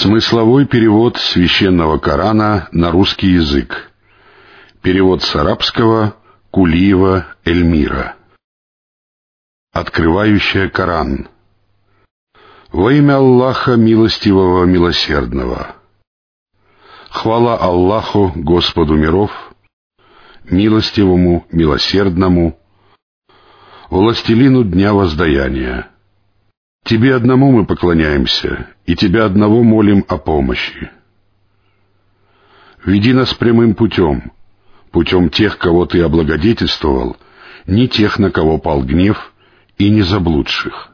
Смысловой перевод священного Корана на русский язык. Перевод с арабского Кулиева Эльмира. Открывающая Коран. Во имя Аллаха Милостивого Милосердного. Хвала Аллаху, Господу миров, Милостивому, Милосердному, Властелину Дня Воздаяния. Тебе одному мы поклоняемся, и Тебя одного молим о помощи. Веди нас прямым путем, путем тех, кого Ты облагодетельствовал, не тех, на кого пал гнев, и не заблудших.